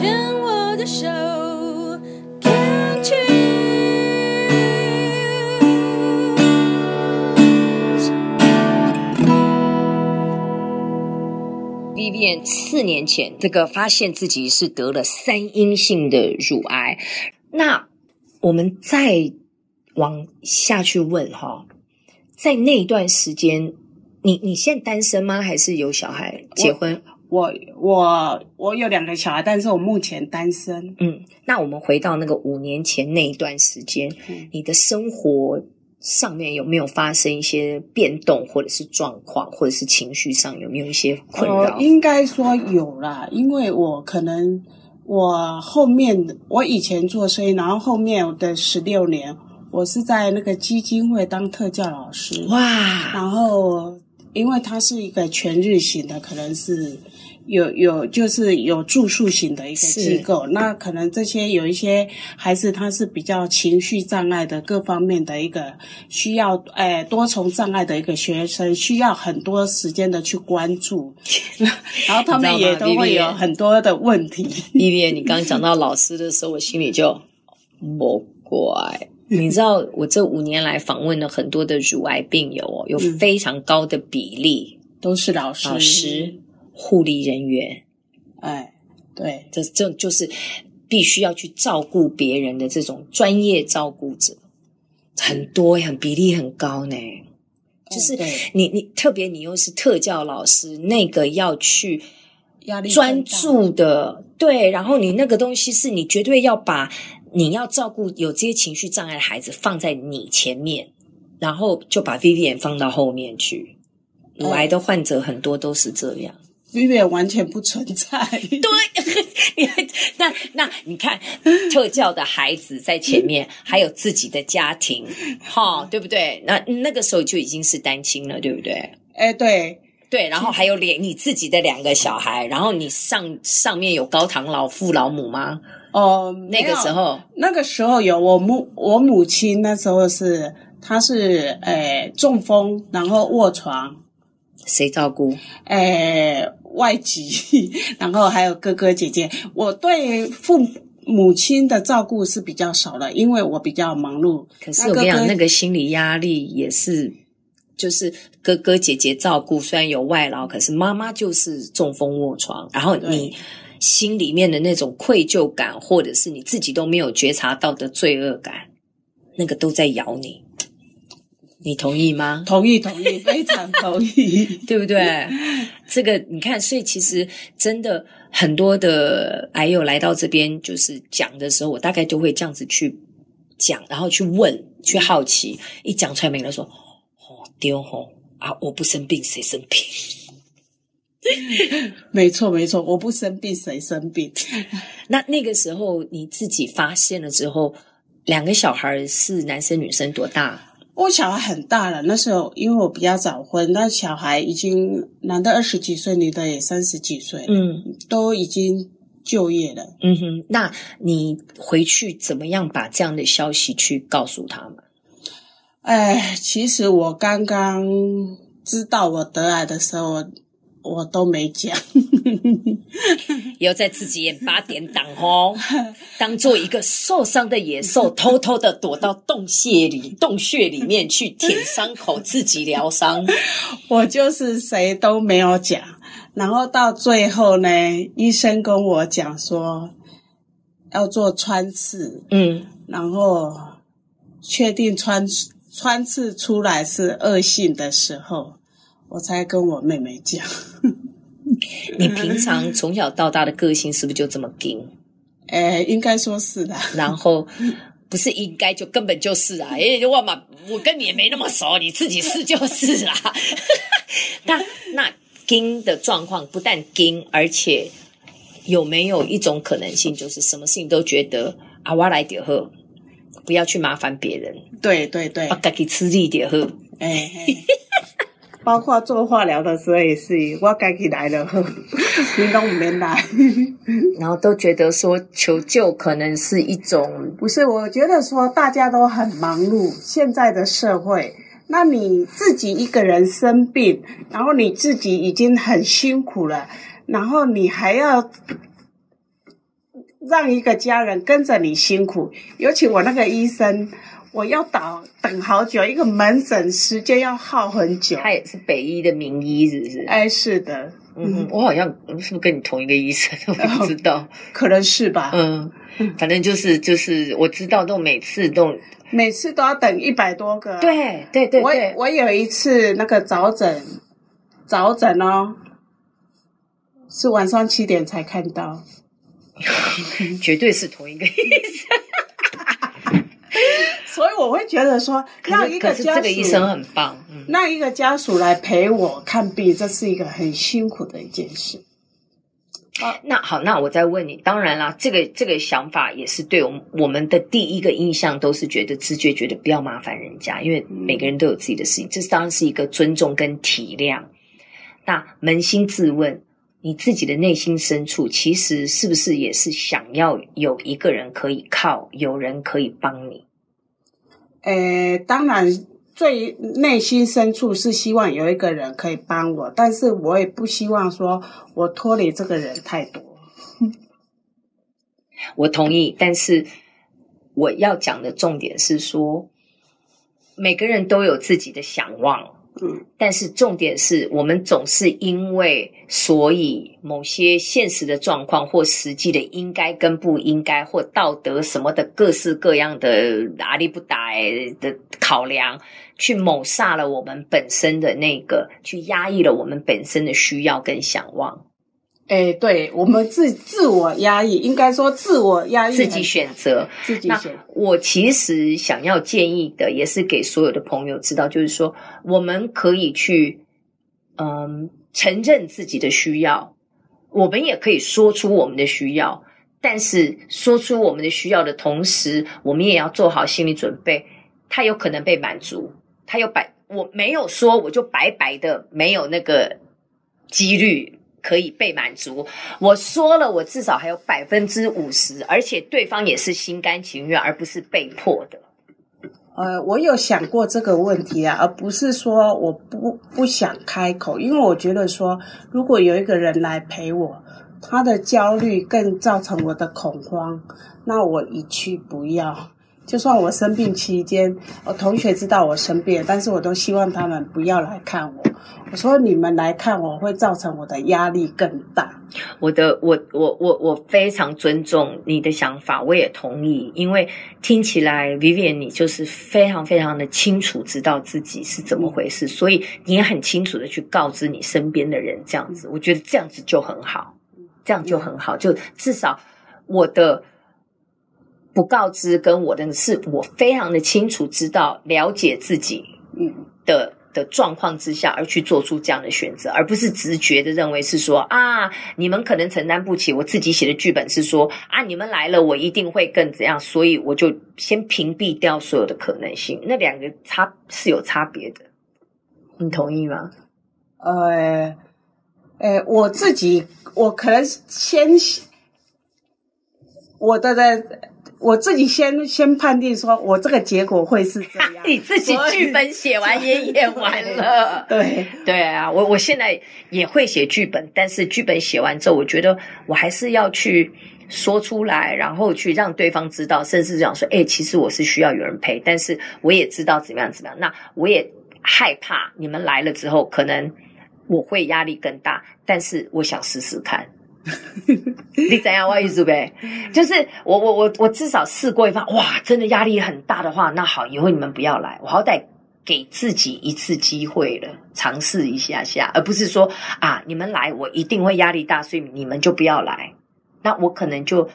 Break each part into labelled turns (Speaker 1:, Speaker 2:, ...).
Speaker 1: 牵我的手，Can't
Speaker 2: Vivian 四年前这个发现自己是得了三阴性的乳癌，那我们再往下去问哈，在那一段时间，你你现在单身吗？还是有小孩结婚？
Speaker 3: 我我我有两个小孩，但是我目前单身。
Speaker 2: 嗯，那我们回到那个五年前那一段时间，嗯，你的生活。上面有没有发生一些变动，或者是状况，或者是情绪上有没有一些困扰？
Speaker 3: 呃，应该说有啦，因为我可能我后面我以前做生意，然后后面的十六年，我是在那个基金会当特教老师。
Speaker 2: 哇！
Speaker 3: 然后因为它是一个全日型的，可能是。有有就是有住宿型的一个机构，那可能这些有一些孩子他是比较情绪障碍的各方面的一个需要，诶多重障碍的一个学生，需要很多时间的去关注，然后他们也都会有很多的问题。
Speaker 2: 丽丽，你刚刚讲到老师的时候，我心里就莫怪。你知道，我这五年来访问了很多的乳癌病友哦，有非常高的比例、嗯、
Speaker 3: 都是老师。
Speaker 2: 老师护理人员，
Speaker 3: 哎，对，
Speaker 2: 这这就是必须要去照顾别人的这种专业照顾者，很多，很比例很高呢。就是你你特别你又是特教老师，那个要去专注的，对，然后你那个东西是你绝对要把你要照顾有这些情绪障碍的孩子放在你前面，然后就把 Vivian 放到后面去。乳癌的患者很多都是这样。
Speaker 3: Vivian 完全不存在。
Speaker 2: 对，那那你看，特教的孩子在前面，还有自己的家庭，哈，对不对？那那个时候就已经是单亲了，对不对？
Speaker 3: 哎，对
Speaker 2: 对，然后还有两你自己的两个小孩，然后你上上面有高堂老父老母吗？
Speaker 3: 哦，
Speaker 2: 那个时候，
Speaker 3: 那个时候有我母我母亲，那时候是她是诶中风，然后卧床，
Speaker 2: 谁照顾？
Speaker 3: 诶。外籍，然后还有哥哥姐姐。我对父母亲的照顾是比较少的，因为我比较忙碌。
Speaker 2: 可是我跟你讲，那个心理压力也是，就是哥哥姐姐照顾，虽然有外劳，可是妈妈就是中风卧床，然后你心里面的那种愧疚感，或者是你自己都没有觉察到的罪恶感，那个都在咬你。你同意吗？
Speaker 3: 同意，同意，非常同意，
Speaker 2: 对不对？这个你看，所以其实真的很多的癌友来到这边，就是讲的时候，我大概就会这样子去讲，然后去问，去好奇。一讲出来，每个人说：“哦，丢哦啊！我不生病，谁生病？”
Speaker 3: 没错，没错，我不生病，谁生病？
Speaker 2: 那那个时候你自己发现了之后，两个小孩是男生女生，多大？
Speaker 3: 我小孩很大了，那时候因为我比较早婚，那小孩已经男的二十几岁，女的也三十几岁，嗯，都已经就业了。
Speaker 2: 嗯哼，那你回去怎么样把这样的消息去告诉他们？
Speaker 3: 哎，其实我刚刚知道我得癌的时候。我都没讲，
Speaker 2: 要在自己眼八点档哦，当做一个受伤的野兽，偷偷的躲到洞穴里、洞穴里面去舔伤口，自己疗伤。
Speaker 3: 我就是谁都没有讲，然后到最后呢，医生跟我讲说要做穿刺，嗯，然后确定穿穿刺出来是恶性的时候。我才跟我妹妹讲，
Speaker 2: 你平常从小到大的个性是不是就这么硬？
Speaker 3: 诶，应该说是的。
Speaker 2: 然后不是应该就根本就是啊！诶，我嘛，我跟你也没那么熟，你自己是就是啦。那那硬的状况不但硬，而且有没有一种可能性，就是什么事情都觉得啊，我来点喝，不要去麻烦别人。
Speaker 3: 对对对，
Speaker 2: 我自己吃力点喝。
Speaker 3: 哎。包括做化疗的时候也是，我该起来了，你都没来，
Speaker 2: 然后都觉得说求救可能是一种，
Speaker 3: 不是？我觉得说大家都很忙碌，现在的社会，那你自己一个人生病，然后你自己已经很辛苦了，然后你还要让一个家人跟着你辛苦，尤其我那个医生，我要等等好久，一个门诊时间要耗很久。
Speaker 2: 他也是北医的名医，是不是？
Speaker 3: 哎，是的。
Speaker 2: 嗯，我好像是不是跟你同一个医生？我不知道，
Speaker 3: 可能是吧。
Speaker 2: 嗯，反正就是就是，我知道都每次都
Speaker 3: 每次都要等一百多个。
Speaker 2: 对对对，
Speaker 3: 我我有一次那个早诊，早诊哦，是晚上七点才看到，
Speaker 2: 绝对是同一个医生。
Speaker 3: 所以我会觉得说，让一个家属，
Speaker 2: 这个医生很棒。
Speaker 3: 让一个家属来陪我看病，这是一个很辛苦的一件事。
Speaker 2: 啊，那好，那我再问你，当然啦，这个这个想法也是对我们我们的第一个印象都是觉得直觉觉得不要麻烦人家，因为每个人都有自己的事情，这当然是一个尊重跟体谅。那扪心自问，你自己的内心深处，其实是不是也是想要有一个人可以靠，有人可以帮你？
Speaker 3: 诶，当然。最内心深处是希望有一个人可以帮我，但是我也不希望说我脱离这个人太多。
Speaker 2: 我同意，但是我要讲的重点是说，每个人都有自己的想望。嗯，但是重点是我们总是因为所以某些现实的状况或实际的应该跟不应该或道德什么的各式各样的阿里不达的考量，去谋杀了我们本身的那个，去压抑了我们本身的需要跟想望。
Speaker 3: 哎，对，我们自自我压抑，应该说自我压抑，
Speaker 2: 自己选择，
Speaker 3: 自己选。
Speaker 2: 我其实想要建议的，也是给所有的朋友知道，就是说，我们可以去，嗯，承认自己的需要，我们也可以说出我们的需要，但是说出我们的需要的同时，我们也要做好心理准备，它有可能被满足，它有白，我没有说，我就白白的没有那个几率。可以被满足。我说了，我至少还有百分之五十，而且对方也是心甘情愿，而不是被迫的。
Speaker 3: 呃，我有想过这个问题啊，而不是说我不不想开口，因为我觉得说，如果有一个人来陪我，他的焦虑更造成我的恐慌，那我一去不要。就算我生病期间，我同学知道我生病，但是我都希望他们不要来看我。我说你们来看我会造成我的压力更大。
Speaker 2: 我的，我我我我非常尊重你的想法，我也同意，因为听起来 Vivian 你就是非常非常的清楚知道自己是怎么回事，所以你也很清楚的去告知你身边的人，这样子，我觉得这样子就很好，这样就很好，就至少我的。不告知跟我的是，我非常的清楚知道了解自己嗯的的状况之下，而去做出这样的选择，而不是直觉的认为是说啊，你们可能承担不起。我自己写的剧本是说啊，你们来了，我一定会更怎样，所以我就先屏蔽掉所有的可能性。那两个差是有差别的，你同意吗？
Speaker 3: 呃，呃，我自己我可能先我的在。我自己先先判定说，我这个结果会是这样。
Speaker 2: 你自己剧本写完也演完了，
Speaker 3: 对
Speaker 2: 对啊，我我现在也会写剧本，但是剧本写完之后，我觉得我还是要去说出来，然后去让对方知道，甚至这样说，哎，其实我是需要有人陪，但是我也知道怎么样怎么样。那我也害怕你们来了之后，可能我会压力更大，但是我想试试看。你怎样？我意思呗，就是我我我我至少试过一番，哇，真的压力很大的话，那好，以后你们不要来，我好歹给自己一次机会了，尝试一下下，而不是说啊，你们来我一定会压力大，所以你们就不要来，那我可能就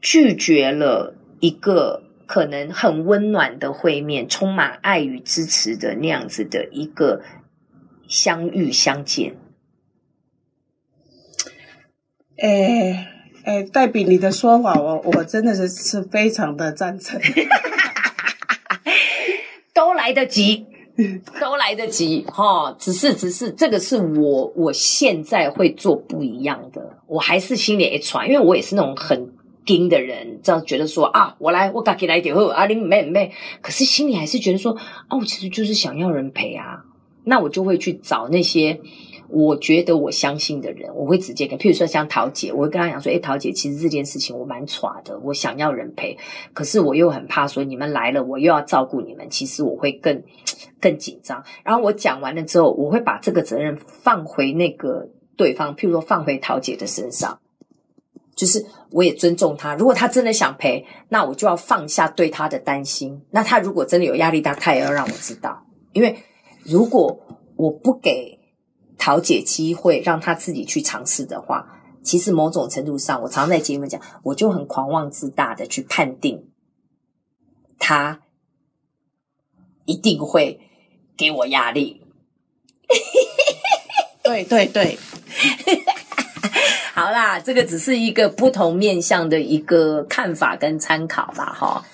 Speaker 2: 拒绝了一个可能很温暖的会面，充满爱与支持的那样子的一个相遇相见。
Speaker 3: 诶诶，黛比，你的说法，我我真的是是非常的赞成。
Speaker 2: 都来得及，都来得及哈、只是，只是这个是我我现在会做不一样的。我还是心里一传，因为我也是那种很盯的人，这样觉得说啊，我来，我赶紧来点，啊，你妹妹。可是心里还是觉得说，哦，我其实就是想要人陪啊。那我就会去找那些。我觉得我相信的人，我会直接跟，譬如说像桃姐，我会跟她讲说，诶，桃姐，其实这件事情我蛮闯的，我想要人陪，可是我又很怕说你们来了，我又要照顾你们，其实我会更 更紧张。然后我讲完了之后，我会把这个责任放回那个对方，譬如说放回桃姐的身上，就是我也尊重她，如果她真的想陪，那我就要放下对她的担心。那她如果真的有压力大，她也要让我知道，因为如果我不给。桃姐机会让他自己去尝试的话，其实某种程度上，我常常在节目讲，我就很狂妄自大的去判定他一定会给我压力。
Speaker 3: 对对对，
Speaker 2: 好啦，这个只是一个不同面向的一个看法跟参考吧，哈。